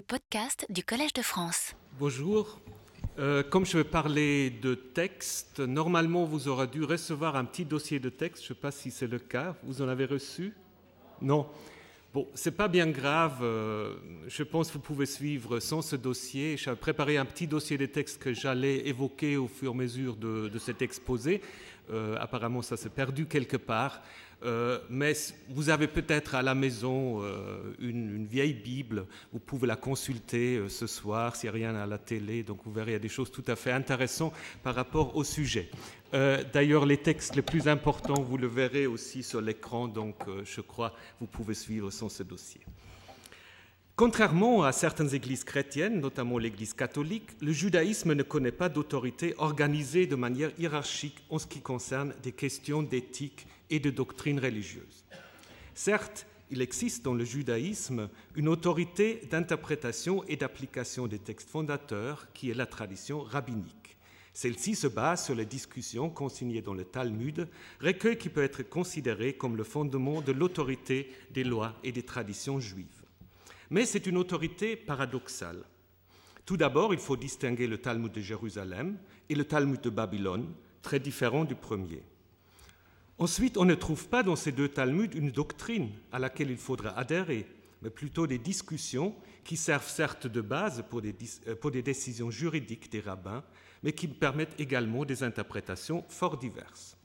les du Collège de France. Bonjour. Euh, comme je vais parler de texte, normalement vous aurez dû recevoir un petit dossier de texte. Je ne sais pas si c'est le cas. Vous en avez reçu? Non. Bon, c'est pas bien grave. euh, je pense que vous pouvez suivre sans ce dossier. J'ai préparé un petit dossier de texte que j'allais évoquer au fur et à mesure de, de cet exposé. Euh, apparemment, ça s'est perdu quelque part. Euh, mais vous avez peut-être à la maison euh, une, vieille Bible. Vous pouvez la consulter euh, ce soir s'il n'y a rien à la télé. Donc vous verrez, il y a des choses tout à fait intéressantes par rapport au sujet. D'ailleurs, les textes les plus importants, vous le verrez aussi sur l'écran. Donc je crois vous pouvez suivre sans ce dossier. Contrairement à certaines églises chrétiennes, notamment l'Église catholique, le judaïsme ne connaît pas d'autorité organisée de manière hiérarchique en ce qui concerne des questions d'éthique et de doctrine religieuse. Certes, il existe dans le judaïsme une autorité d'interprétation et d'application des textes fondateurs qui est la tradition rabbinique. Celle-ci se base sur les discussions consignées dans le Talmud, recueil qui peut être considéré comme le fondement de l'autorité des lois et des traditions juives. Mais c'est une autorité paradoxale. Tout d'abord, il faut distinguer le Talmud de Jérusalem et le Talmud de Babylone, très différents du premier. Ensuite, on ne trouve pas dans ces deux Talmuds une doctrine à laquelle il faudra adhérer, mais plutôt des discussions qui servent certes de base pour des, pour des décisions juridiques des rabbins, mais qui permettent également des interprétations fort diverses.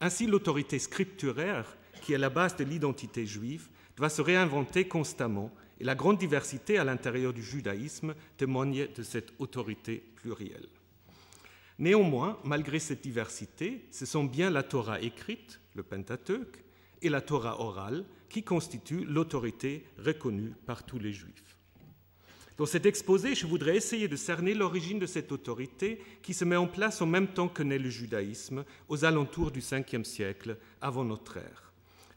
Ainsi, l'autorité scripturaire, qui est la base de l'identité juive, doit se réinventer constamment et la grande diversité à l'intérieur du judaïsme témoigne de cette autorité plurielle. Néanmoins, malgré cette diversité, ce sont bien la Torah écrite, le Pentateuque, et la Torah orale qui constituent l'autorité reconnue par tous les Juifs. Dans cet exposé, je voudrais essayer de cerner l'origine de cette autorité qui se met en place en même temps que naît le judaïsme, aux alentours du 5e siècle avant notre ère.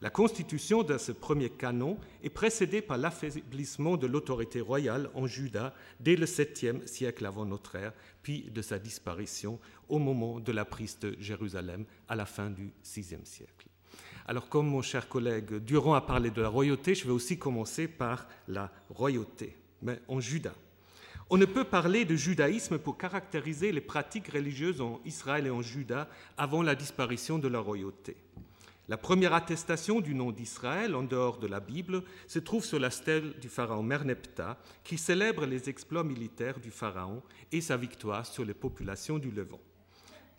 La constitution de ce premier canon est précédée par l'affaiblissement de l'autorité royale en Juda dès le 7e siècle avant notre ère, puis de sa disparition au moment de la prise de Jérusalem à la fin du 6e siècle. Alors comme mon cher collègue Durand a parlé de la royauté, je vais aussi commencer par la royauté, mais en Juda. On ne peut parler de judaïsme pour caractériser les pratiques religieuses en Israël et en Juda avant la disparition de la royauté. La première attestation du nom d'Israël en dehors de la Bible se trouve sur la stèle du pharaon Merneptah, qui célèbre les exploits militaires du pharaon et sa victoire sur les populations du Levant.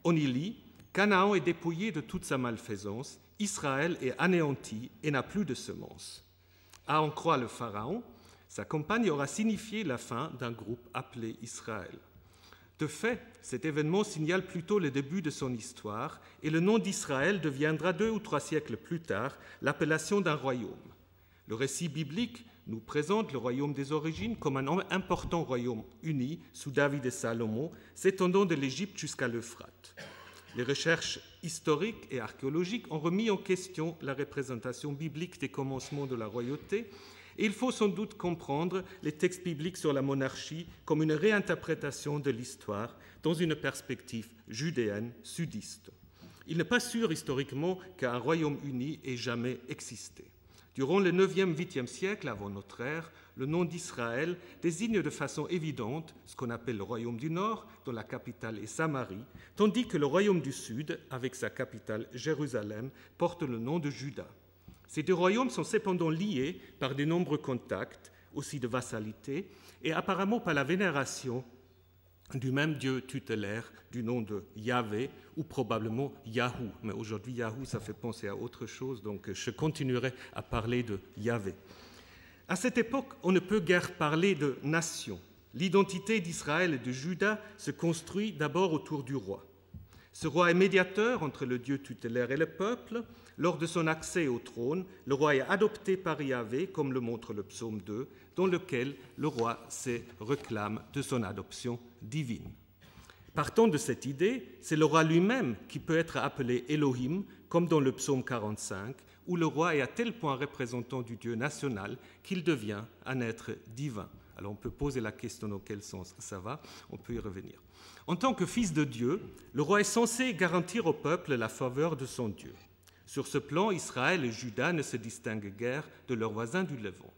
On y lit Canaan est dépouillé de toute sa malfaisance, Israël est anéanti et n'a plus de semences. À en croire le pharaon, sa campagne aura signifié la fin d'un groupe appelé Israël. De fait, cet événement signale plutôt le début de son histoire et le nom d'Israël deviendra deux ou trois siècles plus tard l'appellation d'un royaume. Le récit biblique nous présente le royaume des origines comme un important royaume uni sous David et Salomon, s'étendant de l'Égypte jusqu'à l'Euphrate. Les recherches historiques et archéologiques ont remis en question la représentation biblique des commencements de la royauté il faut sans doute comprendre les textes bibliques sur la monarchie comme une réinterprétation de l'histoire dans une perspective judéenne sudiste. Il n'est pas sûr historiquement qu'un royaume uni ait jamais existé. Durant le 9e, 8e siècle avant notre ère, le nom d'Israël désigne de façon évidente ce qu'on appelle le royaume du Nord, dont la capitale est Samarie, tandis que le royaume du Sud, avec sa capitale Jérusalem, porte le nom de Juda. Ces deux royaumes sont cependant liés par de nombreux contacts, aussi de vassalité, et apparemment par la vénération du même Dieu tutélaire du nom de Yahvé ou probablement Yahou. Mais aujourd'hui, Yahou, ça fait penser à autre chose, donc je continuerai à parler de Yahvé. À cette époque, on ne peut guère parler de nation. L'identité d'Israël et de Juda se construit d'abord autour du roi. Ce roi est médiateur entre le Dieu tutélaire et le peuple. Lors de son accès au trône, le roi est adopté par Yahvé, comme le montre le psaume 2, dans lequel le roi se réclame de son adoption divine. Partant de cette idée, c'est le roi lui-même qui peut être appelé Elohim, comme dans le psaume 45, où le roi est à tel point représentant du Dieu national qu'il devient un être divin. Alors on peut poser la question dans quel sens ça va, on peut y revenir. En tant que fils de Dieu, le roi est censé garantir au peuple la faveur de son Dieu. Sur ce plan, Israël et Juda ne se distinguent guère de leurs voisins du Levant.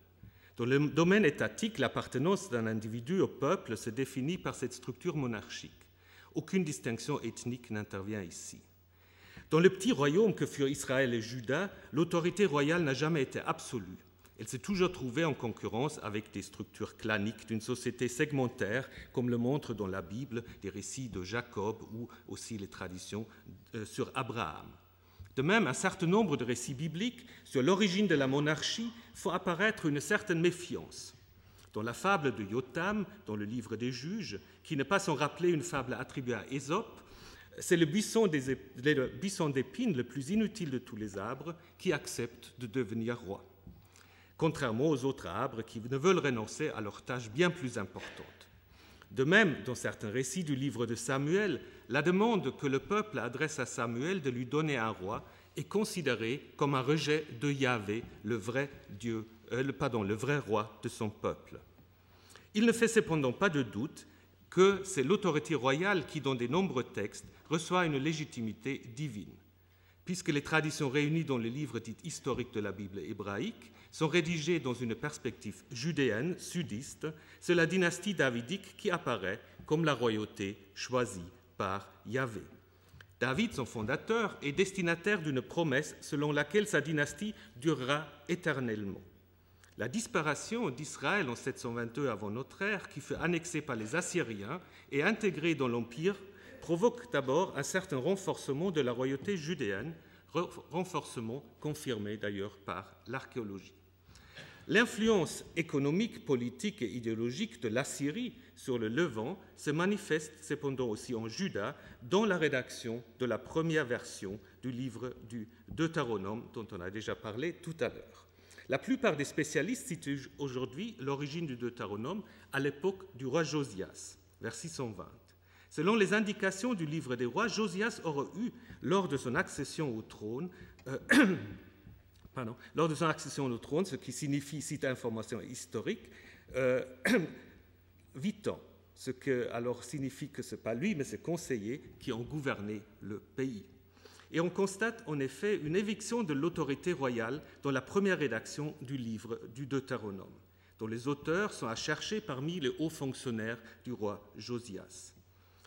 Dans le domaine étatique, l'appartenance d'un individu au peuple se définit par cette structure monarchique. Aucune distinction ethnique n'intervient ici. Dans le petit royaume que furent Israël et Juda, l'autorité royale n'a jamais été absolue. Elle s'est toujours trouvée en concurrence avec des structures claniques d'une société segmentaire, comme le montrent dans la Bible des récits de Jacob ou aussi les traditions euh, sur Abraham. De même, un certain nombre de récits bibliques sur l'origine de la monarchie font apparaître une certaine méfiance. Dans la fable de Yotam, dans le livre des juges, qui n'est pas sans rappeler une fable attribuée à Ésope, c'est le buisson d'épines le plus inutile de tous les arbres qui accepte de devenir roi contrairement aux autres arbres qui ne veulent renoncer à leurs tâches bien plus importantes. De même, dans certains récits du livre de Samuel, la demande que le peuple adresse à Samuel de lui donner un roi est considérée comme un rejet de Yahvé, le vrai Dieu, euh, pardon, le vrai roi de son peuple. Il ne fait cependant pas de doute que c'est l'autorité royale qui, dans de nombreux textes, reçoit une légitimité divine. Puisque les traditions réunies dans les livres dits historiques de la Bible hébraïque sont rédigés dans une perspective judéenne, sudiste, c'est la dynastie davidique qui apparaît comme la royauté choisie par Yahvé. David, son fondateur, est destinataire d'une promesse selon laquelle sa dynastie durera éternellement. La disparition d'Israël en 722 avant notre ère, qui fut annexée par les Assyriens et intégrée dans l'Empire, provoque d'abord un certain renforcement de la royauté judéenne, renforcement confirmé d'ailleurs par l'archéologie. L'influence économique, politique et idéologique de l'Assyrie sur le Levant se manifeste cependant aussi en Juda dans la rédaction de la première version du livre du Deutéronome dont on a déjà parlé tout à l'heure. La plupart des spécialistes situent aujourd'hui l'origine du Deutéronome à l'époque du roi Josias, vers 620. Selon les indications du livre des rois, Josias aurait eu, lors de son accession au trône, euh, lors de son accession au trône, ce qui signifie, cite information historique, euh, 8 ans, ce qui alors signifie que ce n'est pas lui, mais ses conseillers qui ont gouverné le pays. Et on constate en effet une éviction de l'autorité royale dans la première rédaction du livre du Deutéronome, dont les auteurs sont à chercher parmi les hauts fonctionnaires du roi Josias.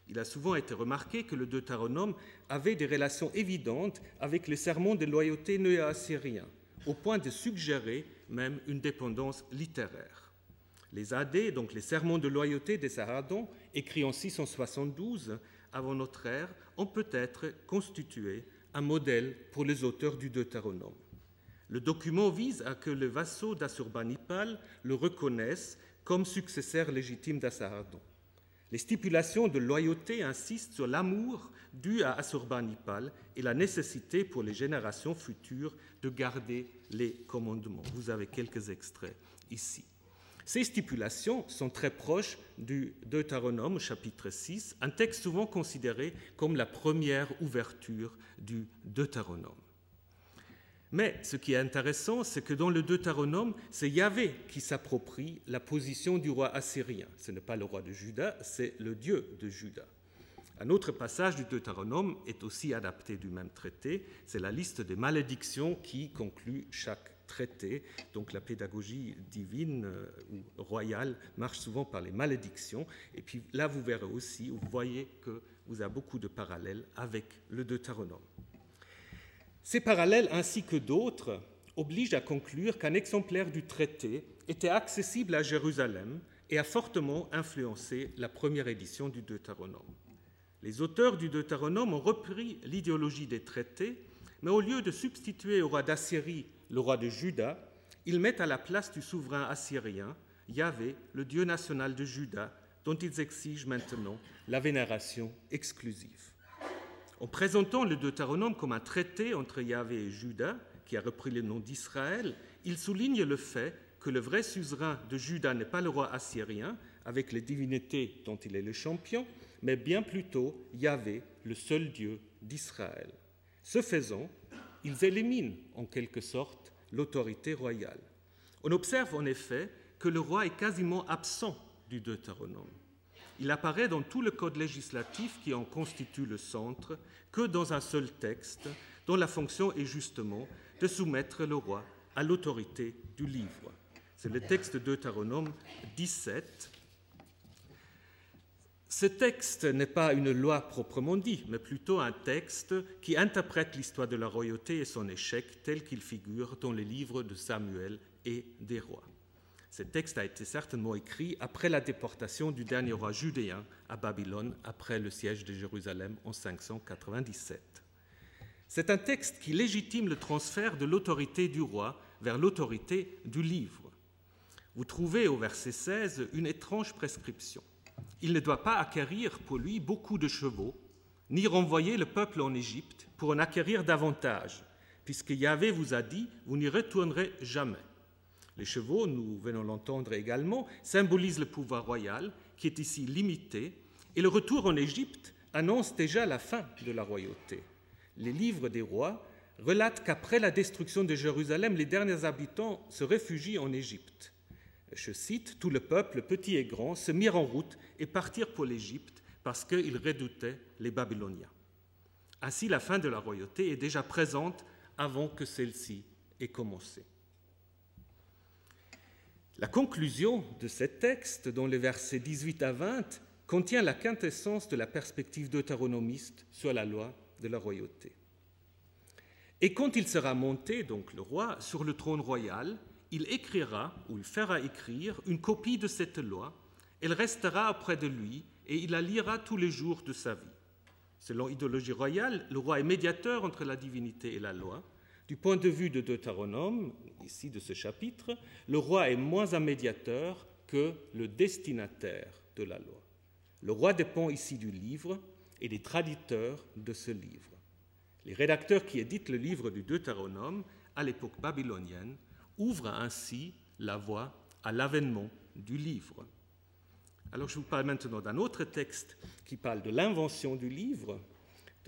Il a souvent été remarqué que le Deutéronome avait des relations évidentes avec les sermons de loyauté néo-assyriens, au point de suggérer même une dépendance littéraire. Les AD, donc les sermons de loyauté des Saradons, écrits en 672 avant notre ère, ont peut-être constitué un modèle pour les auteurs du Deutéronome. Le document vise à que les vassaux d'Assurbanipal le reconnaissent comme successeur légitime d'Assaradon. Les stipulations de loyauté insistent sur l'amour dû à Assurbanipal et la nécessité pour les générations futures de garder les commandements. Vous avez quelques extraits ici. Ces stipulations sont très proches du Deutéronome chapitre 6, un texte souvent considéré comme la première ouverture du Deutéronome. Mais ce qui est intéressant, c'est que dans le Deutéronome, c'est Yahvé qui s'approprie la position du roi assyrien. Ce n'est pas le roi de Juda, c'est le Dieu de Juda. Un autre passage du Deutéronome est aussi adapté du même traité, c'est la liste des malédictions qui conclut chaque traité. Donc la pédagogie divine euh, ou royale marche souvent par les malédictions. Et puis là, vous verrez aussi, vous voyez que vous avez beaucoup de parallèles avec le Deutéronome. Ces parallèles ainsi que d'autres obligent à conclure qu'un exemplaire du traité était accessible à Jérusalem et a fortement influencé la première édition du Deutéronome. Les auteurs du Deutéronome ont repris l'idéologie des traités, mais au lieu de substituer au roi d'Assyrie le roi de Juda, ils mettent à la place du souverain assyrien Yahvé, le Dieu national de Juda, dont ils exigent maintenant la vénération exclusive. En présentant le Deutéronome comme un traité entre Yahvé et Juda, qui a repris le nom d'Israël, ils soulignent le fait que le vrai suzerain de Juda n'est pas le roi assyrien, avec les divinités dont il est le champion, mais bien plutôt Yahvé, le seul Dieu d'Israël. Ce faisant, ils éliminent en quelque sorte l'autorité royale. On observe en effet que le roi est quasiment absent du Deutéronome. Il apparaît dans tout le code législatif qui en constitue le centre que dans un seul texte dont la fonction est justement de soumettre le roi à l'autorité du livre. C'est le texte de Deutéronome 17. Ce texte n'est pas une loi proprement dit, mais plutôt un texte qui interprète l'histoire de la royauté et son échec tel qu'il figure dans les livres de Samuel et des rois. Ce texte a été certainement écrit après la déportation du dernier roi judéen à Babylone après le siège de Jérusalem en 597. C'est un texte qui légitime le transfert de l'autorité du roi vers l'autorité du livre vous trouvez au verset 16 une étrange prescription. Il ne doit pas acquérir pour lui beaucoup de chevaux, ni renvoyer le peuple en Égypte pour en acquérir davantage, puisque Yahvé vous a dit, vous n'y retournerez jamais. Les chevaux, nous venons l'entendre également, symbolisent le pouvoir royal, qui est ici limité, et le retour en Égypte annonce déjà la fin de la royauté. Les livres des rois relatent qu'après la destruction de Jérusalem, les derniers habitants se réfugient en Égypte je cite, Tout le peuple, petit et grand, se mirent en route et partirent pour l'Égypte parce qu'ils redoutaient les Babyloniens. Ainsi, la fin de la royauté est déjà présente avant que celle-ci ait commencé. La conclusion de ce texte, dans les versets 18 à 20, contient la quintessence de la perspective deutéronomiste sur la loi de la royauté. Et quand il sera monté, donc le roi, sur le trône royal, il écrira ou il fera écrire une copie de cette loi, elle restera auprès de lui et il la lira tous les jours de sa vie. Selon l'idéologie royale, le roi est médiateur entre la divinité et la loi. Du point de vue de Deutéronome, ici de ce chapitre, le roi est moins un médiateur que le destinataire de la loi. Le roi dépend ici du livre et des traditeurs de ce livre. Les rédacteurs qui éditent le livre du Deutéronome à l'époque babylonienne ouvre ainsi la voie à l'avènement du livre. Alors je vous parle maintenant d'un autre texte qui parle de l'invention du livre.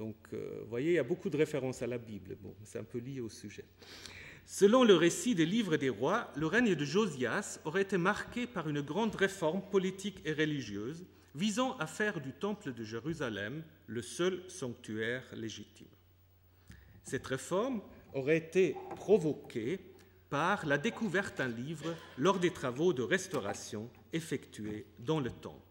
Donc, euh, vous voyez, il y a beaucoup de références à la Bible. Bon, c'est un peu lié au sujet. Selon le récit des livres des rois, le règne de Josias aurait été marqué par une grande réforme politique et religieuse visant à faire du temple de Jérusalem le seul sanctuaire légitime. Cette réforme aurait été provoquée par la découverte d'un livre lors des travaux de restauration effectués dans le temple.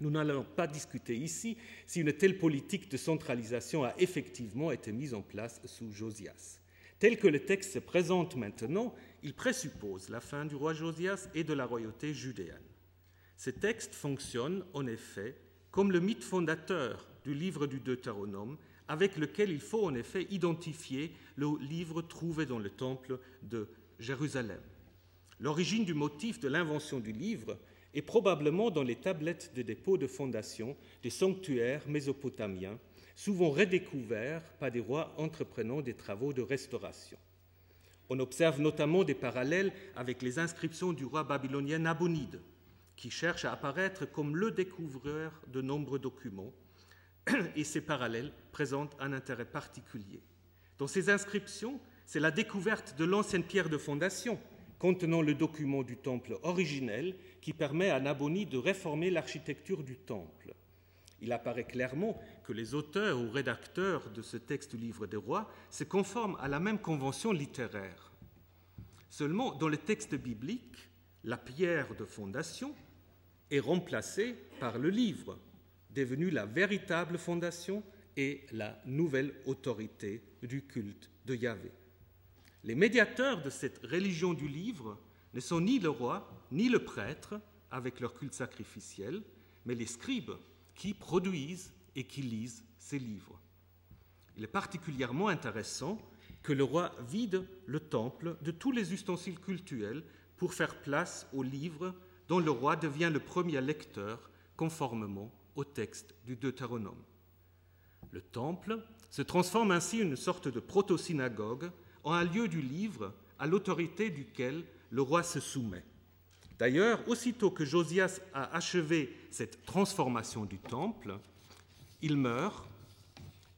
Nous n'allons pas discuter ici si une telle politique de centralisation a effectivement été mise en place sous Josias. Tel que le texte se présente maintenant, il présuppose la fin du roi Josias et de la royauté judéenne. Ce texte fonctionne en effet comme le mythe fondateur du livre du Deutéronome avec lequel il faut en effet identifier le livre trouvé dans le temple de Jérusalem. L'origine du motif de l'invention du livre est probablement dans les tablettes de dépôt de fondation des sanctuaires mésopotamiens, souvent redécouverts par des rois entreprenant des travaux de restauration. On observe notamment des parallèles avec les inscriptions du roi babylonien Nabonide, qui cherche à apparaître comme le découvreur de nombreux documents, et ces parallèles présentent un intérêt particulier. Dans ces inscriptions, c'est la découverte de l'ancienne pierre de fondation contenant le document du temple originel qui permet à Naboni de réformer l'architecture du temple. Il apparaît clairement que les auteurs ou rédacteurs de ce texte du livre des rois se conforment à la même convention littéraire. Seulement, dans le texte biblique, la pierre de fondation est remplacée par le livre, devenue la véritable fondation et la nouvelle autorité du culte de Yahvé. Les médiateurs de cette religion du livre ne sont ni le roi ni le prêtre avec leur culte sacrificiel, mais les scribes qui produisent et qui lisent ces livres. Il est particulièrement intéressant que le roi vide le temple de tous les ustensiles cultuels pour faire place aux livres dont le roi devient le premier lecteur conformément au texte du Deutéronome. Le temple se transforme ainsi en une sorte de proto-synagogue, en un lieu du livre à l'autorité duquel le roi se soumet. D'ailleurs, aussitôt que Josias a achevé cette transformation du temple, il meurt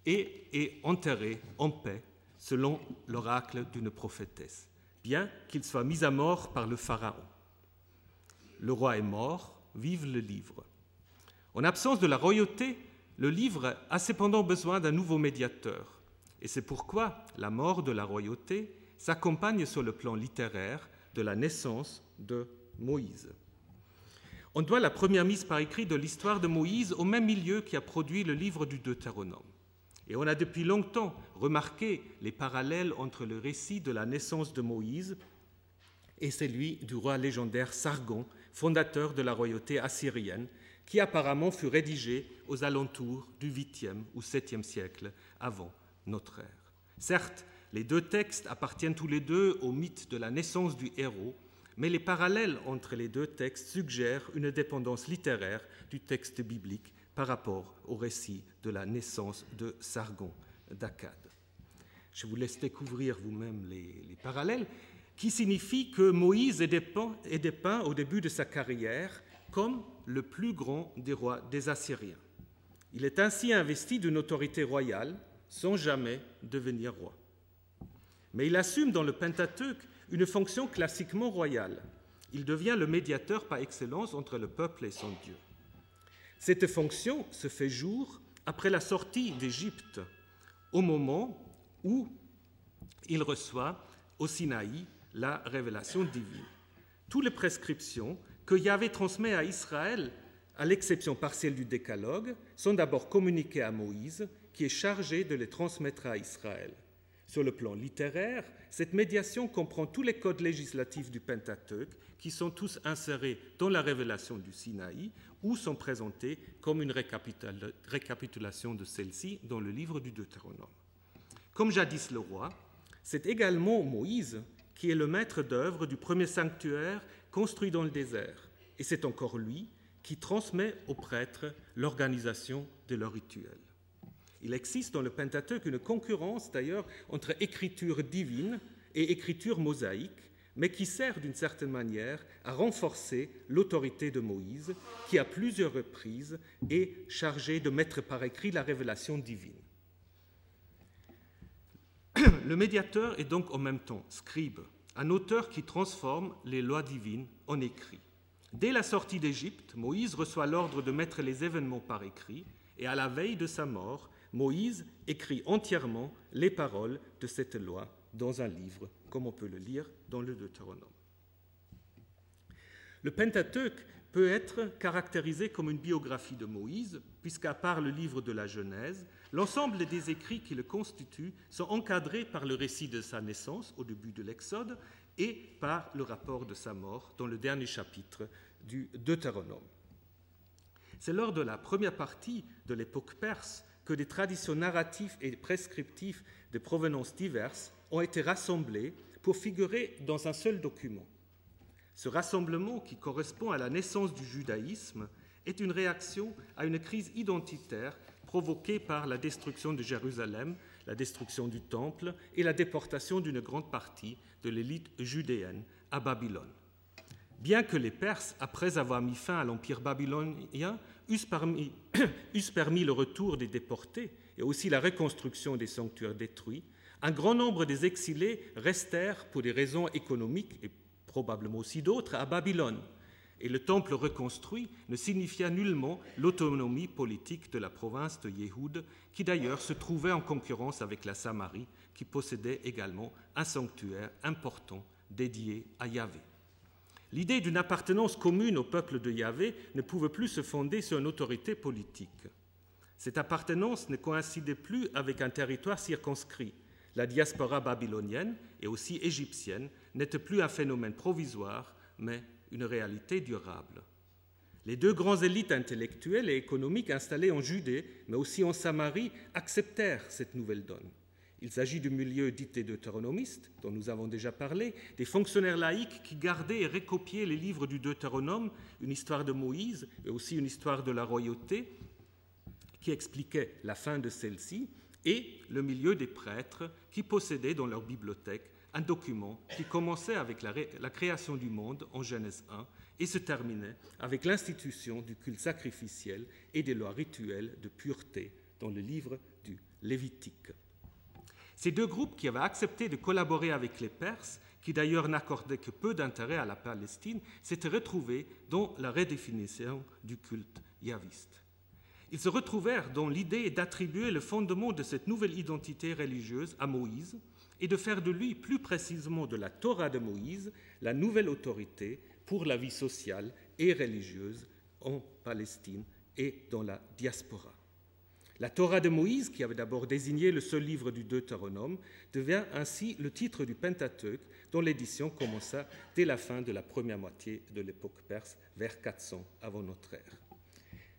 et est enterré en paix, selon l'oracle d'une prophétesse, bien qu'il soit mis à mort par le Pharaon. Le roi est mort, vive le livre. En absence de la royauté, le livre a cependant besoin d'un nouveau médiateur. Et c'est pourquoi la mort de la royauté s'accompagne sur le plan littéraire de la naissance de Moïse. On doit la première mise par écrit de l'histoire de Moïse au même milieu qui a produit le livre du Deutéronome. Et on a depuis longtemps remarqué les parallèles entre le récit de la naissance de Moïse et celui du roi légendaire Sargon, fondateur de la royauté assyrienne, qui apparemment fut rédigé aux alentours du 8e ou 7e siècle avant notre ère. Certes, les deux textes appartiennent tous les deux au mythe de la naissance du héros, mais les parallèles entre les deux textes suggèrent une dépendance littéraire du texte biblique par rapport au récit de la naissance de Sargon d'Akkad. Je vous laisse découvrir vous-même les, les, parallèles, qui signifient que Moïse est dépeint au début de sa carrière comme le plus grand des rois des Assyriens. Il est ainsi investi d'une autorité royale sans jamais devenir roi. Mais il assume dans le Pentateuque une fonction classiquement royale. Il devient le médiateur par excellence entre le peuple et son Dieu. Cette fonction se fait jour après la sortie d'Égypte, au moment où il reçoit au Sinaï la révélation divine. Toutes les prescriptions que Yahvé transmet à Israël, à l'exception partielle du décalogue, sont d'abord communiquées à Moïse, qui est chargé de les transmettre à Israël. Sur le plan littéraire, cette médiation comprend tous les codes législatifs du Pentateuque, qui sont tous insérés dans la révélation du Sinaï ou sont présentés comme une récapitulation de celle-ci dans le livre du Deutéronome. Comme jadis le roi, c'est également Moïse qui est le maître d'œuvre du premier sanctuaire construit dans le désert, et c'est encore lui qui transmet aux prêtres l'organisation de leur rituel. Il existe dans le Pentateuque une concurrence d'ailleurs entre écriture divine et écriture mosaïque, mais qui sert d'une certaine manière à renforcer l'autorité de Moïse, qui à plusieurs reprises est chargé de mettre par écrit la révélation divine. Le médiateur est donc en même temps scribe, un auteur qui transforme les lois divines en écrit. Dès la sortie d'Égypte, Moïse reçoit l'ordre de mettre les événements par écrit, et à la veille de sa mort, Moïse écrit entièrement les paroles de cette loi dans un livre, comme on peut le lire dans le Deutéronome. Le Pentateuque peut être caractérisé comme une biographie de Moïse, puisqu'à part le livre de la Genèse, l'ensemble des écrits qui le constituent sont encadrés par le récit de sa naissance au début de l'Exode et par le rapport de sa mort dans le dernier chapitre du Deutéronome. C'est lors de la première partie de l'époque perse que des traditions narratives et prescriptives de provenance diverses ont été rassemblées pour figurer dans un seul document. Ce rassemblement, qui correspond à la naissance du judaïsme, est une réaction à une crise identitaire provoquée par la destruction de Jérusalem, la destruction du Temple et la déportation d'une grande partie de l'élite judéenne à Babylone. Bien que les Perses, après avoir mis fin à l'empire babylonien, eussent permis, le retour des déportés et aussi la reconstruction des sanctuaires détruits, un grand nombre des exilés restèrent pour des raisons économiques et probablement aussi d'autres à Babylone. Et le temple reconstruit ne signifia nullement l'autonomie politique de la province de Yéhoud, qui d'ailleurs se trouvait en concurrence avec la Samarie, qui possédait également un sanctuaire important dédié à Yahvé. L'idée d'une appartenance commune au peuple de Yahvé ne pouvait plus se fonder sur une autorité politique. Cette appartenance ne coïncidait plus avec un territoire circonscrit. La diaspora babylonienne et aussi égyptienne n'était plus un phénomène provisoire, mais une réalité durable. Les deux grandes élites intellectuelles et économiques installées en Judée, mais aussi en Samarie, acceptèrent cette nouvelle donne. Il s'agit du milieu dit deutéronomiste, dont nous avons déjà parlé, des fonctionnaires laïcs qui gardaient et recopiaient les livres du Deutéronome, une histoire de Moïse et aussi une histoire de la royauté, qui expliquait la fin de celle-ci, et le milieu des prêtres qui possédaient dans leur bibliothèque un document qui commençait avec la, la création du monde en Genèse 1 et se terminait avec l'institution du culte sacrificiel et des lois rituelles de pureté dans le livre du Lévitique. Ces deux groupes qui avaient accepté de collaborer avec les Perses, qui d'ailleurs n'accordaient que peu d'intérêt à la Palestine, s'étaient retrouvés dans la redéfinition du culte yaviste. Ils se retrouvèrent dans l'idée d'attribuer le fondement de cette nouvelle identité religieuse à Moïse et de faire de lui, plus précisément de la Torah de Moïse, la nouvelle autorité pour la vie sociale et religieuse en Palestine et dans la diaspora. La Torah de Moïse, qui avait d'abord désigné le seul livre du Deutéronome, devient ainsi le titre du Pentateuque, dont l'édition commença dès la fin de la première moitié de l'époque perse, vers 400 avant notre ère.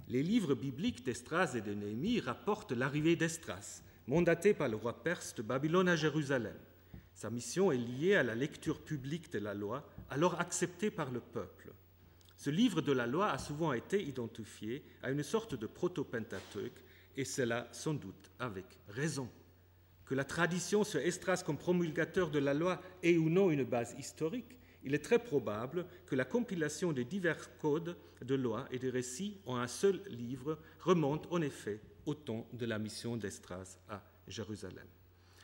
Les livres bibliques d'Estras et de Néhémie rapportent l'arrivée d'Estras, mandaté par le roi perse de Babylone à Jérusalem. Sa mission est liée à la lecture publique de la loi, alors acceptée par le peuple. Ce livre de la loi a souvent été identifié à une sorte de proto-pentateuque, et cela sans doute avec raison. Que la tradition sur Estras comme promulgateur de la loi ait ou non une base historique, il est très probable que la compilation des divers codes de loi et de récits en un seul livre remonte en effet au temps de la mission d'Estras à Jérusalem.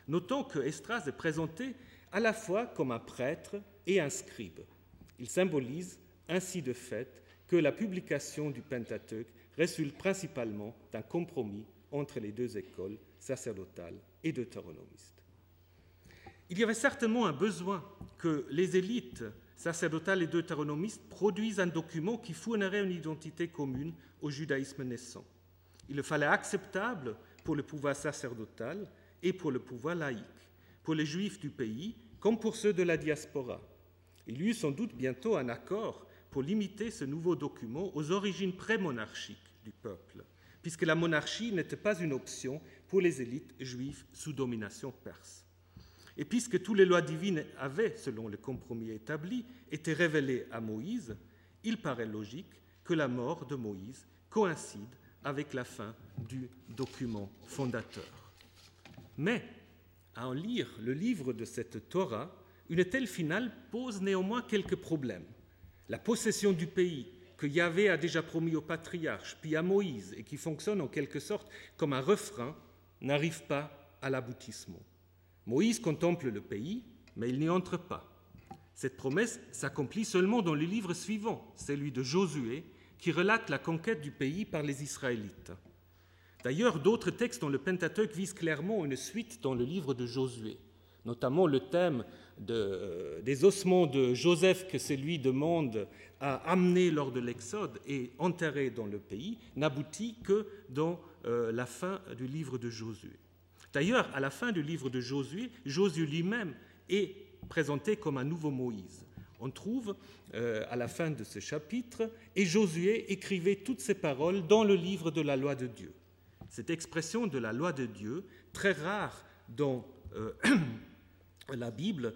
Notons que Estras est présenté à la fois comme un prêtre et un scribe. Il symbolise ainsi de fait que la publication du Pentateuque résulte principalement d'un compromis entre les deux écoles sacerdotales et deutéronomistes. Il y avait certainement un besoin que les élites sacerdotales et deutéronomistes produisent un document qui fournirait une identité commune au judaïsme naissant. Il le fallait acceptable pour le pouvoir sacerdotal et pour le pouvoir laïque, pour les juifs du pays comme pour ceux de la diaspora. Il y eut sans doute bientôt un accord pour limiter ce nouveau document aux origines pré-monarchiques peuple, puisque la monarchie n'était pas une option pour les élites juives sous domination perse. Et puisque toutes les lois divines avaient, selon le compromis établi, été révélées à Moïse, il paraît logique que la mort de Moïse coïncide avec la fin du document fondateur. Mais, à en lire le livre de cette Torah, une telle finale pose néanmoins quelques problèmes. La possession du pays que Yahvé a déjà promis au patriarche, puis à Moïse, et qui fonctionne en quelque sorte comme un refrain, n'arrive pas à l'aboutissement. Moïse contemple le pays, mais il n'y entre pas. Cette promesse s'accomplit seulement dans le livre suivant, celui de Josué, qui relate la conquête du pays par les Israélites. D'ailleurs, d'autres textes dans le Pentateuque visent clairement une suite dans le livre de Josué, notamment le thème euh, des ossements de Joseph que c'est lui demande à amener lors de l'Exode et enterrer dans le pays, n'aboutit que dans euh, la fin du livre de Josué. D'ailleurs, à la fin du livre de Josué, Josué lui-même est présenté comme un nouveau Moïse on trouve euh, à la fin de ce chapitre, et Josué écrivait toutes ces paroles dans le livre de la loi de Dieu. Cette expression de la loi de Dieu, très rare dans la Bible,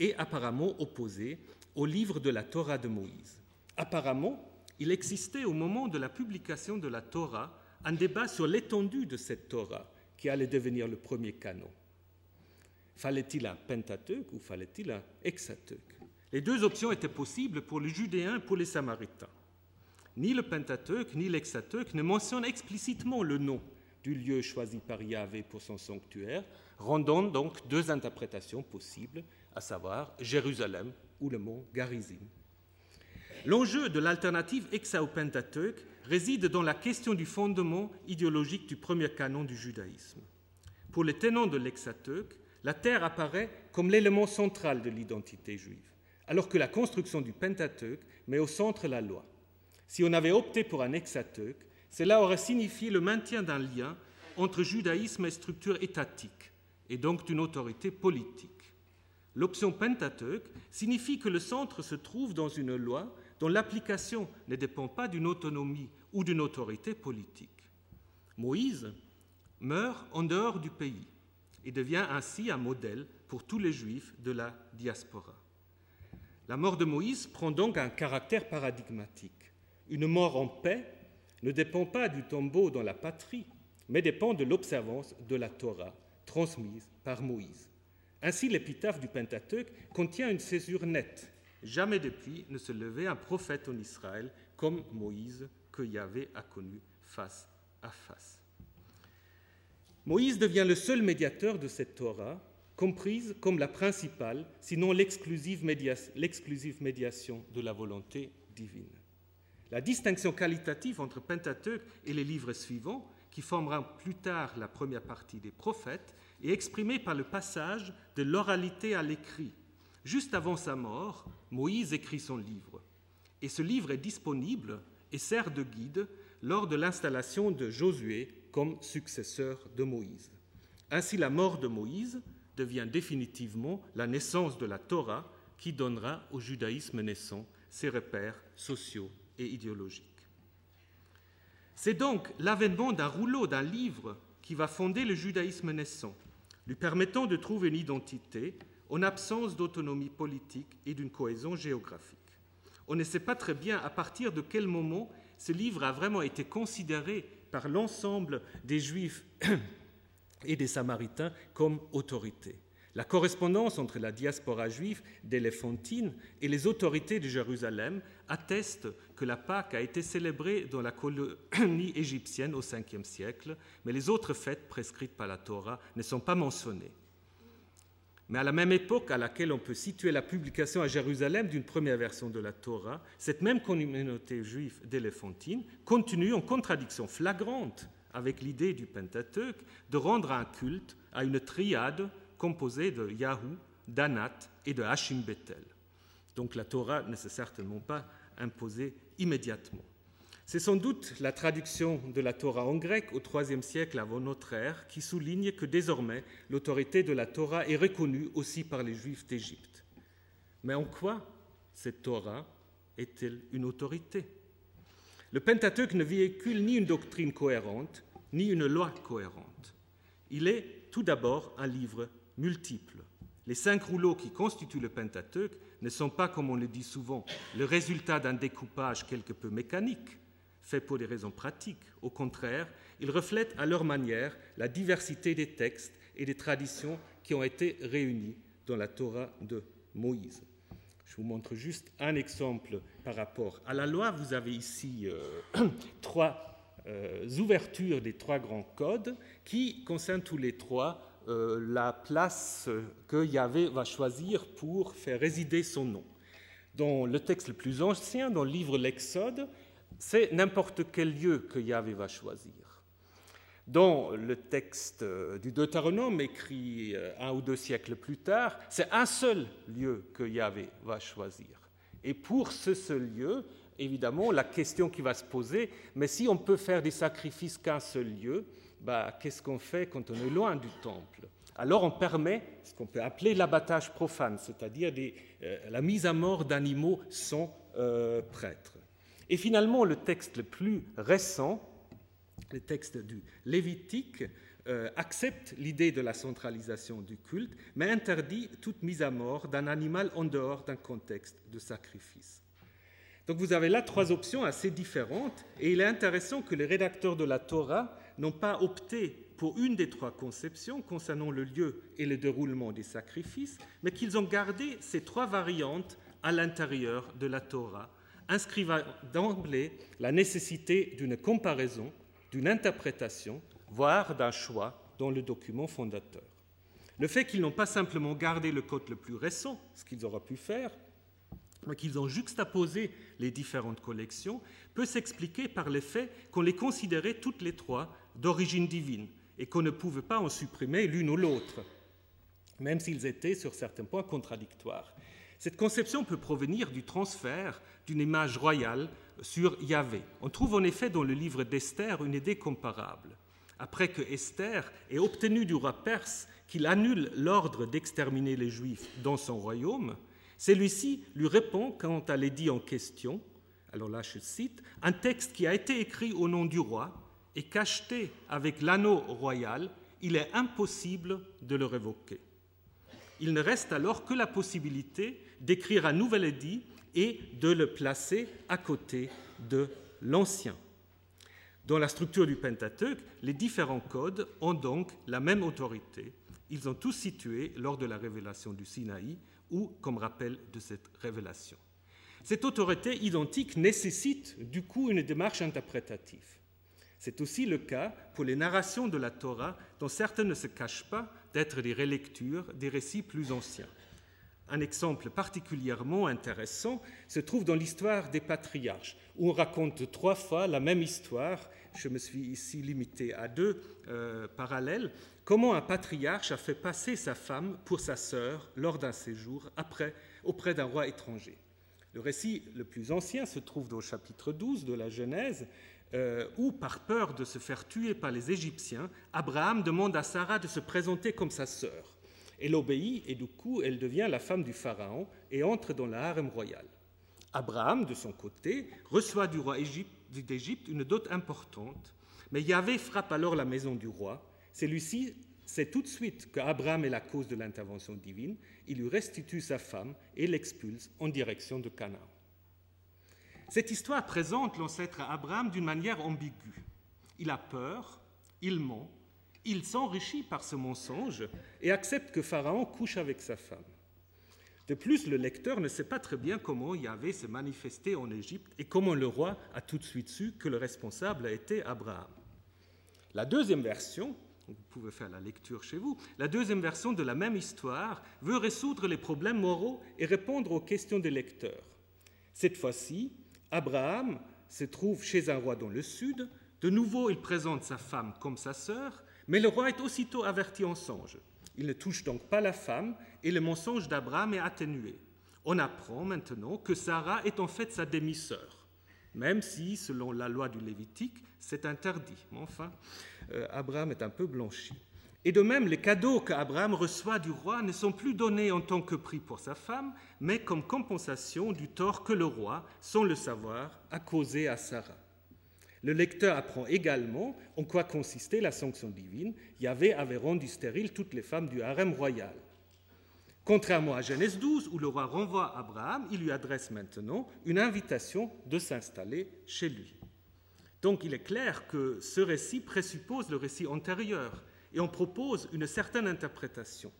est apparemment opposée au livre de la Torah de Moïse. Apparemment, il existait au moment de la publication de la Torah un débat sur l'étendue de cette Torah qui allait devenir le premier canon. Fallait-il un Pentateuque ou fallait-il un Hexateuque les deux options étaient possibles pour les Judéens et pour les Samaritains. Ni le Pentateuque ni l'Hexateuque ne mentionnent explicitement le nom du lieu choisi par Yahvé pour son sanctuaire, rendant donc deux interprétations possibles, à savoir Jérusalem ou le mont Garizim. L'enjeu de l'alternative Hexa-Pentateuque réside dans la question du fondement idéologique du premier canon du judaïsme. Pour les tenants de l'Hexateuque, la terre apparaît comme l'élément central de l'identité juive alors que la construction du Pentateuque met au centre la loi. Si on avait opté pour un hexateuque, cela aurait signifié le maintien d'un lien entre judaïsme et structure étatique, et donc d'une autorité politique. L'option Pentateuque signifie que le centre se trouve dans une loi dont l'application ne dépend pas d'une autonomie ou d'une autorité politique. Moïse meurt en dehors du pays et devient ainsi un modèle pour tous les juifs de la diaspora. La mort de Moïse prend donc un caractère paradigmatique. Une mort en paix ne dépend pas du tombeau dans la patrie, mais dépend de l'observance de la Torah transmise par Moïse. Ainsi, l'épitaphe du Pentateuque contient une césure nette. Jamais depuis ne se levait un prophète en Israël comme Moïse que Yahvé a connu face à face. Moïse devient le seul médiateur de cette Torah comprise comme la principale, sinon l'exclusive médiation de la volonté divine. La distinction qualitative entre Pentateuque et les livres suivants, qui formera plus tard la première partie des prophètes, est exprimée par le passage de l'oralité à l'écrit. Juste avant sa mort, Moïse écrit son livre. Et ce livre est disponible et sert de guide lors de l'installation de Josué comme successeur de Moïse. Ainsi, la mort de Moïse devient définitivement la naissance de la Torah qui donnera au judaïsme naissant ses repères sociaux et idéologiques. C'est donc l'avènement d'un rouleau, d'un livre, qui va fonder le judaïsme naissant, lui permettant de trouver une identité en absence d'autonomie politique et d'une cohésion géographique. On ne sait pas très bien à partir de quel moment ce livre a vraiment été considéré par l'ensemble des Juifs et des Samaritains comme autorité. La correspondance entre la diaspora juive d'Éléphantine et les autorités de Jérusalem atteste que la Pâque a été célébrée dans la colonie égyptienne au Ve siècle, mais les autres fêtes prescrites par la Torah ne sont pas mentionnées. Mais à la même époque à laquelle on peut situer la publication à Jérusalem d'une première version de la Torah, cette même communauté juive d'Éléphantine continue en contradiction flagrante avec l'idée du Pentateuque de rendre un culte à une triade composé de Yahou, d'Anat et de Hashim Bethel. Donc la Torah ne s'est certainement pas imposée immédiatement. C'est sans doute la traduction de la Torah en grec au IIIe siècle avant notre ère qui souligne que désormais l'autorité de la Torah est reconnue aussi par les Juifs d'Égypte. Mais en quoi cette Torah est-elle une autorité? Le Pentateuque ne véhicule ni une doctrine cohérente, ni une loi cohérente. Il est tout d'abord un livre multiples. Les cinq rouleaux qui constituent le Pentateuque ne sont pas, comme on le dit souvent, le résultat d'un découpage quelque peu mécanique, fait pour des raisons pratiques. Au contraire, ils reflètent à leur manière la diversité des textes et des traditions qui ont été réunis dans la Torah de Moïse. Je vous montre juste un exemple par rapport à la loi. Vous avez ici euh, trois euh, ouvertures des trois grands codes qui concernent tous les trois euh, la place que Yahvé va choisir pour faire résider son nom. Dans le texte le plus ancien, dans le livre L'Exode, c'est n'importe quel lieu que Yahvé va choisir. Dans le texte du Deutéronome, écrit euh, un ou deux siècles plus tard, c'est un seul lieu que Yahvé va choisir. Et pour ce seul lieu, évidemment, la question qui va se poser, mais si on peut faire des sacrifices qu'un seul lieu, bah, qu'est-ce qu'on fait quand on est loin du temple? Alors on permet ce qu'on peut appeler l'abattage profane, c'est-à-dire euh, la mise à mort d'animaux sans euh, prêtre. Et finalement, le texte le plus récent, le texte du Lévitique, euh, accepte l'idée de la centralisation du culte, mais interdit toute mise à mort d'un animal en dehors d'un contexte de sacrifice. Donc vous avez là trois options assez différentes, et il est intéressant que les rédacteurs de la Torah n'ont pas opté pour une des trois conceptions concernant le lieu et le déroulement des sacrifices, mais qu'ils ont gardé ces trois variantes à l'intérieur de la Torah, inscrivant d'emblée la nécessité d'une comparaison, d'une interprétation, voire d'un choix dans le document fondateur. Le fait qu'ils n'ont pas simplement gardé le code le plus récent, ce qu'ils auraient pu faire, mais qu'ils ont juxtaposé les différentes collections, peut s'expliquer par le fait qu'on les considérait toutes les trois d'origine divine et qu'on ne pouvait pas en supprimer l'une ou l'autre, même s'ils étaient sur certains points contradictoires. Cette conception peut provenir du transfert d'une image royale sur Yahvé. On trouve en effet dans le livre d'Esther une idée comparable. Après que Esther ait obtenu du roi perse qu'il annule l'ordre d'exterminer les Juifs dans son royaume, celui-ci lui répond quant à l'édit en question, alors là je cite, un texte qui a été écrit au nom du roi et cacheté avec l'anneau royal, il est impossible de le révoquer. Il ne reste alors que la possibilité d'écrire un nouvel édit et de le placer à côté de l'ancien. Dans la structure du Pentateuque, les différents codes ont donc la même autorité. Ils ont tous situé lors de la révélation du Sinaï ou comme rappel de cette révélation. Cette autorité identique nécessite du coup une démarche interprétative. C'est aussi le cas pour les narrations de la Torah, dont certaines ne se cachent pas d'être des relectures des récits plus anciens. un exemple particulièrement intéressant se trouve dans l'histoire des patriarches, où on raconte trois fois la même histoire. Je me suis ici limité à deux euh, parallèles. Comment un patriarche a fait passer sa femme pour sa sœur lors d'un séjour auprès d'un roi étranger? Le récit le plus ancien se trouve le chapitre 12 de la Genèse, euh, où, par peur de se faire tuer par les Égyptiens, Abraham demande à Sarah de se présenter comme sa sœur. Elle obéit et du coup, elle devient la femme du Pharaon et entre dans la harem royal. Abraham, de son côté, reçoit du roi d'Égypte une dot importante, mais Yahvé frappe alors la maison du roi. Celui-ci sait tout de suite qu'Abraham est la cause de l'intervention divine. Il lui restitue sa femme et l'expulse en direction de Canaan. Cette histoire présente l'ancêtre Abraham d'une manière ambiguë. Il a peur, il ment, il s'enrichit par ce mensonge et accepte que Pharaon couche avec sa femme. De plus, le lecteur ne sait pas très bien comment Yahvé s'est manifesté en Égypte et comment le roi a tout de suite su que le responsable a été Abraham. La deuxième version, vous pouvez faire la lecture chez vous, la deuxième version de la même histoire veut résoudre les problèmes moraux et répondre aux questions des lecteurs. Cette fois-ci, Abraham se trouve chez un roi dans le sud. De nouveau, il présente sa femme comme sa sœur, mais le roi est aussitôt averti en songe. Il ne touche donc pas la femme et le mensonge d'Abraham est atténué. On apprend maintenant que Sarah est en fait sa demi-sœur, même si, selon la loi du Lévitique, c'est interdit. Enfin, Abraham est un peu blanchi. Et de même, les cadeaux qu'Abraham reçoit du roi ne sont plus donnés en tant que prix pour sa femme, mais comme compensation du tort que le roi, sans le savoir, a causé à Sarah. Le lecteur apprend également en quoi consistait la sanction divine. Yahvé avait rendu stériles toutes les femmes du harem royal. Contrairement à Genèse 12, où le roi renvoie Abraham, il lui adresse maintenant une invitation de s'installer chez lui. Donc il est clair que ce récit présuppose le récit antérieur, et on propose une certaine interprétation.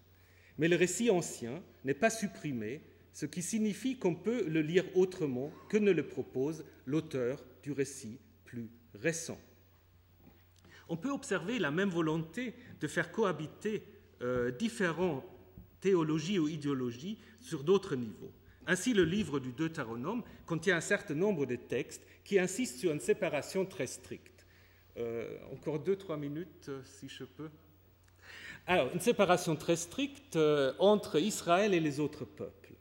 Mais le récit ancien n'est pas supprimé, ce qui signifie qu'on peut le lire autrement que ne le propose l'auteur du récit plus récent. On peut observer la même volonté de faire cohabiter euh, différentes théologies ou idéologies sur d'autres niveaux. Ainsi, le livre du Deutéronome contient un certain nombre de textes qui insistent sur une séparation très stricte. Euh, encore deux, trois minutes, euh, si je peux. Alors, une séparation très stricte euh, entre Israël et les autres peuples.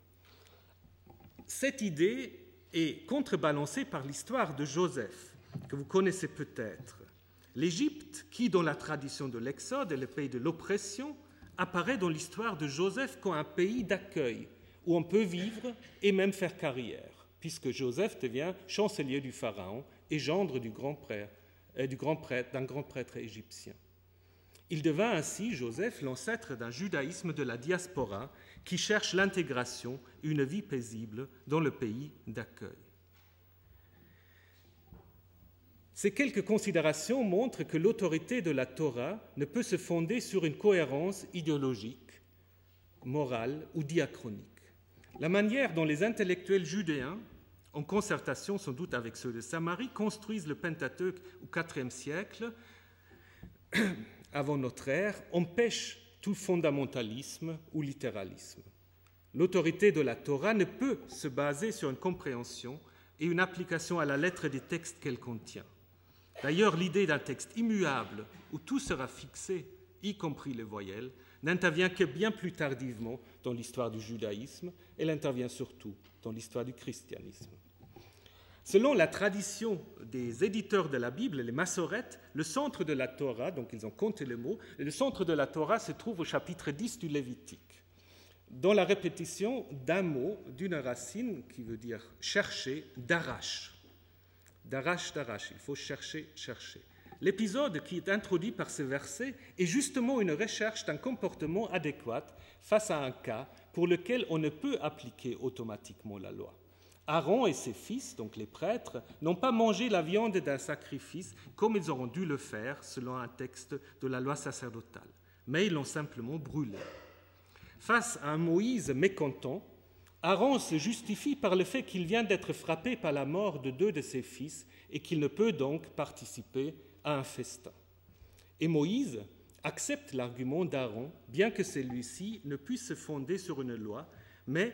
Cette idée est contrebalancée par l'histoire de Joseph, que vous connaissez peut-être. L'Égypte, qui dans la tradition de l'Exode est le pays de l'oppression, apparaît dans l'histoire de Joseph comme un pays d'accueil, où on peut vivre et même faire carrière, puisque Joseph devient chancelier du Pharaon et gendre euh, du grand prêtre, d'un grand prêtre égyptien. Il devint ainsi, Joseph, l'ancêtre d'un judaïsme de la diaspora qui cherche l'intégration, une vie paisible dans le pays d'accueil. Ces quelques considérations montrent que l'autorité de la Torah ne peut se fonder sur une cohérence idéologique, morale ou diachronique. La manière dont les intellectuels judéens, en concertation sans doute avec ceux de Samarie, construisent le Pentateuque au IVe siècle avant notre ère empêche tout fondamentalisme ou littéralisme. L'autorité de la Torah ne peut se baser sur une compréhension et une application à la lettre des textes qu'elle contient. D'ailleurs, l'idée d'un texte immuable où tout sera fixé, y compris les voyelles, n'intervient que bien plus tardivement dans l'histoire du judaïsme, elle intervient surtout dans l'histoire du christianisme. Selon la tradition des éditeurs de la Bible, les massorettes, le centre de la Torah, donc ils ont compté les mots, le centre de la Torah se trouve au chapitre 10 du Lévitique, dans la répétition d'un mot, d'une racine qui veut dire chercher, d'arrache. D'arrache, d'arrache, il faut chercher, chercher. L'épisode qui est introduit par ce verset est justement une recherche d'un comportement adéquat face à un cas pour lequel on ne peut appliquer automatiquement la loi. Aaron et ses fils, donc les prêtres, n'ont pas mangé la viande d'un sacrifice comme ils auront dû le faire selon un texte de la loi sacerdotale, mais ils l'ont simplement brûlé. Face à un Moïse mécontent, Aaron se justifie par le fait qu'il vient d'être frappé par la mort de deux de ses fils et qu'il ne peut donc participer à un festin. Et Moïse accepte l'argument d'Aaron, bien que celui-ci ne puisse se fonder sur une loi, mais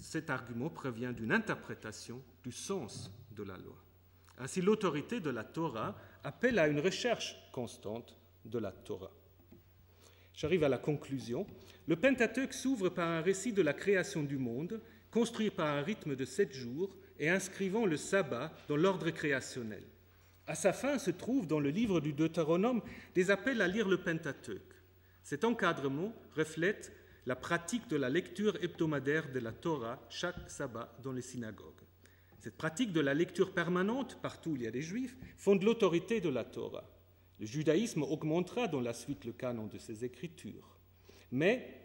cet argument provient d'une interprétation du sens de la loi. Ainsi, l'autorité de la Torah appelle à une recherche constante de la Torah. J'arrive à la conclusion. Le Pentateuque s'ouvre par un récit de la création du monde, construit par un rythme de sept jours et inscrivant le sabbat dans l'ordre créationnel. À sa fin se trouvent dans le livre du Deutéronome des appels à lire le Pentateuque. Cet encadrement reflète la pratique de la lecture hebdomadaire de la Torah chaque sabbat dans les synagogues. Cette pratique de la lecture permanente, partout où il y a des juifs, fonde l'autorité de la Torah. Le judaïsme augmentera dans la suite le canon de ses écritures. Mais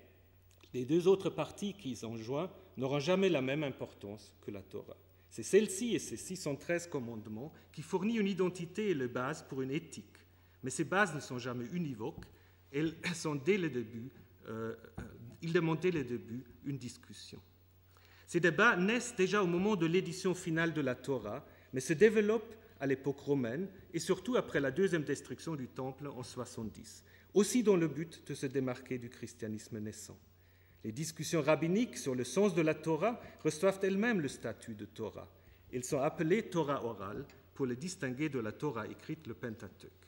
les deux autres parties qui y sont joints n'auront jamais la même importance que la Torah. C'est celle-ci et ses 613 commandements qui fournissent une identité et les bases pour une éthique. Mais ces bases ne sont jamais univoques, elles sont dès le début, euh, ils demandent dès le début une discussion. Ces débats naissent déjà au moment de l'édition finale de la Torah, mais se développent à l'époque romaine et surtout après la deuxième destruction du Temple en 70, aussi dans le but de se démarquer du christianisme naissant. Les discussions rabbiniques sur le sens de la Torah reçoivent elles-mêmes le statut de Torah. Elles sont appelées Torah orale pour les distinguer de la Torah écrite, le Pentateuque.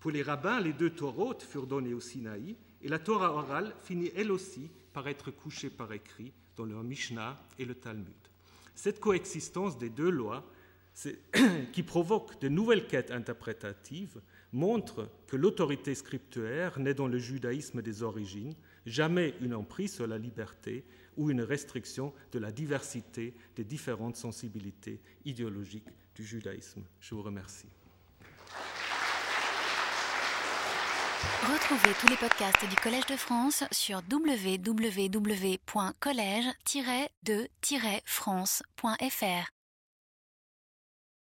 Pour les rabbins, les deux Torahs furent donnés au Sinaï et la Torah orale finit elle aussi par être couchée par écrit dans le Mishnah et le Talmud. Cette coexistence des deux lois qui provoque de nouvelles quêtes interprétatives montre que l'autorité scriptuaire naît dans le judaïsme des origines jamais une emprise sur la liberté ou une restriction de la diversité des différentes sensibilités idéologiques du judaïsme. Je vous remercie. Retrouvez tous les podcasts du Collège de France sur www.collège-de-france.fr.